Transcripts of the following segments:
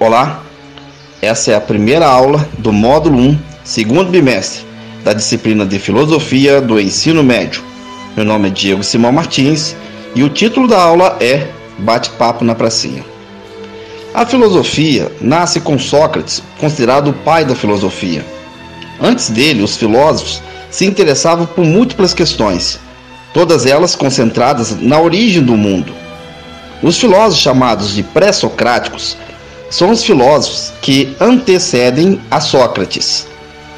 Olá, essa é a primeira aula do módulo 1, segundo bimestre, da disciplina de Filosofia do Ensino Médio. Meu nome é Diego Simão Martins e o título da aula é Bate-Papo na Pracinha. A filosofia nasce com Sócrates, considerado o pai da filosofia. Antes dele, os filósofos se interessavam por múltiplas questões, todas elas concentradas na origem do mundo. Os filósofos chamados de pré-socráticos são os filósofos que antecedem a Sócrates.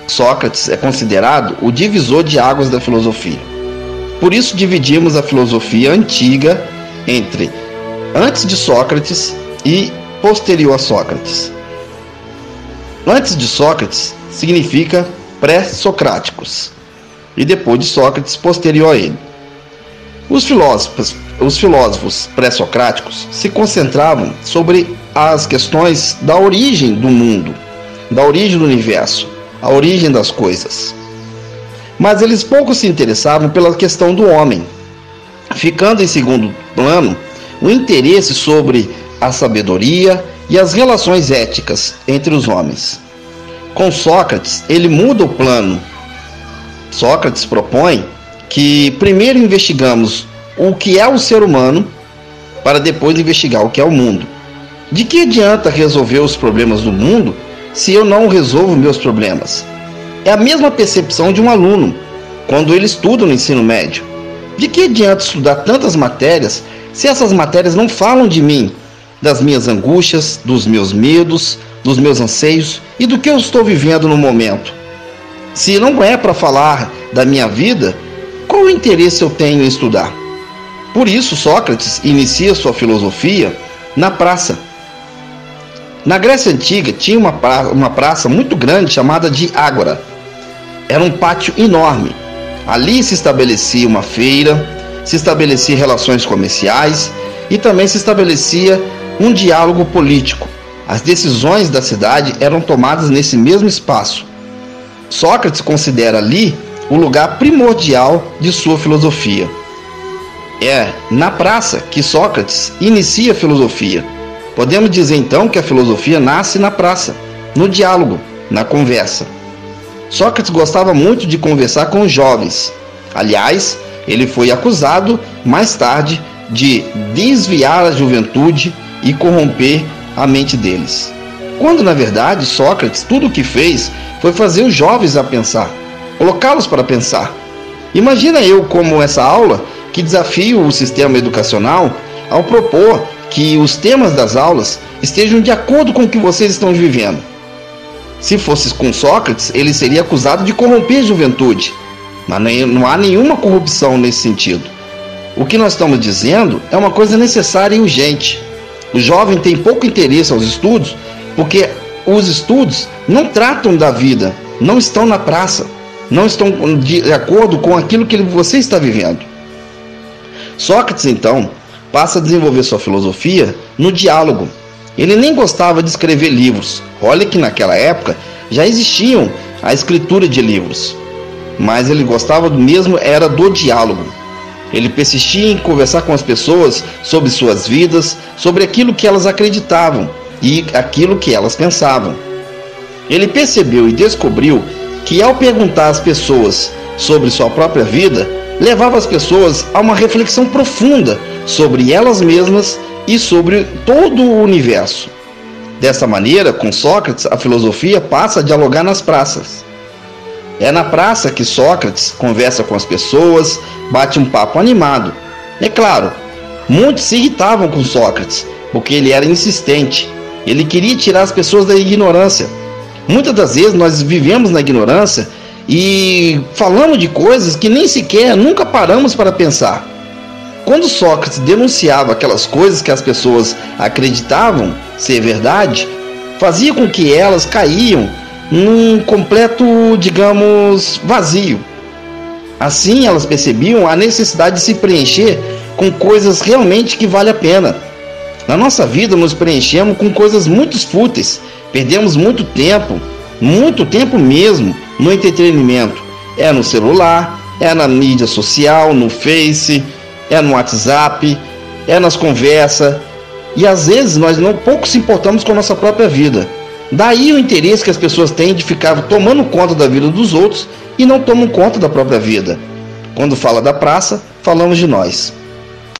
Sócrates é considerado o divisor de águas da filosofia. Por isso dividimos a filosofia antiga entre antes de Sócrates e posterior a Sócrates. Antes de Sócrates significa pré-socráticos e depois de Sócrates posterior a ele. Os filósofos, os filósofos pré-socráticos se concentravam sobre as questões da origem do mundo, da origem do universo, a origem das coisas. Mas eles pouco se interessavam pela questão do homem, ficando em segundo plano o interesse sobre a sabedoria e as relações éticas entre os homens. Com Sócrates, ele muda o plano. Sócrates propõe que primeiro investigamos o que é o ser humano para depois investigar o que é o mundo. De que adianta resolver os problemas do mundo se eu não resolvo meus problemas? É a mesma percepção de um aluno quando ele estuda no ensino médio. De que adianta estudar tantas matérias se essas matérias não falam de mim, das minhas angústias, dos meus medos, dos meus anseios e do que eu estou vivendo no momento? Se não é para falar da minha vida, qual interesse eu tenho em estudar? Por isso, Sócrates inicia sua filosofia na praça. Na Grécia Antiga tinha uma, pra uma praça muito grande chamada de Ágora. Era um pátio enorme. Ali se estabelecia uma feira, se estabelecia relações comerciais e também se estabelecia um diálogo político. As decisões da cidade eram tomadas nesse mesmo espaço. Sócrates considera ali o lugar primordial de sua filosofia. É na praça que Sócrates inicia a filosofia. Podemos dizer então que a filosofia nasce na praça, no diálogo, na conversa. Sócrates gostava muito de conversar com os jovens. Aliás, ele foi acusado mais tarde de desviar a juventude e corromper a mente deles. Quando na verdade Sócrates tudo o que fez foi fazer os jovens a pensar colocá-los para pensar. Imagina eu, como essa aula, que desafio o sistema educacional ao propor que os temas das aulas estejam de acordo com o que vocês estão vivendo. Se fosse com Sócrates, ele seria acusado de corromper a juventude, mas não há nenhuma corrupção nesse sentido. O que nós estamos dizendo é uma coisa necessária e urgente. O jovem tem pouco interesse aos estudos porque os estudos não tratam da vida, não estão na praça não estão de acordo com aquilo que você está vivendo. Sócrates, então, passa a desenvolver sua filosofia no diálogo. Ele nem gostava de escrever livros. Olha que naquela época já existiam a escritura de livros. Mas ele gostava mesmo era do diálogo. Ele persistia em conversar com as pessoas sobre suas vidas, sobre aquilo que elas acreditavam e aquilo que elas pensavam. Ele percebeu e descobriu que, ao perguntar às pessoas sobre sua própria vida, levava as pessoas a uma reflexão profunda sobre elas mesmas e sobre todo o universo. Dessa maneira, com Sócrates, a filosofia passa a dialogar nas praças. É na praça que Sócrates conversa com as pessoas, bate um papo animado. É claro, muitos se irritavam com Sócrates, porque ele era insistente. Ele queria tirar as pessoas da ignorância Muitas das vezes nós vivemos na ignorância e falamos de coisas que nem sequer nunca paramos para pensar. Quando Sócrates denunciava aquelas coisas que as pessoas acreditavam ser verdade, fazia com que elas caíam num completo, digamos, vazio. Assim, elas percebiam a necessidade de se preencher com coisas realmente que vale a pena. Na nossa vida, nos preenchemos com coisas muito fúteis Perdemos muito tempo, muito tempo mesmo, no entretenimento. É no celular, é na mídia social, no Face, é no WhatsApp, é nas conversas. E às vezes nós não pouco se importamos com a nossa própria vida. Daí o interesse que as pessoas têm de ficar tomando conta da vida dos outros e não tomam conta da própria vida. Quando fala da praça, falamos de nós.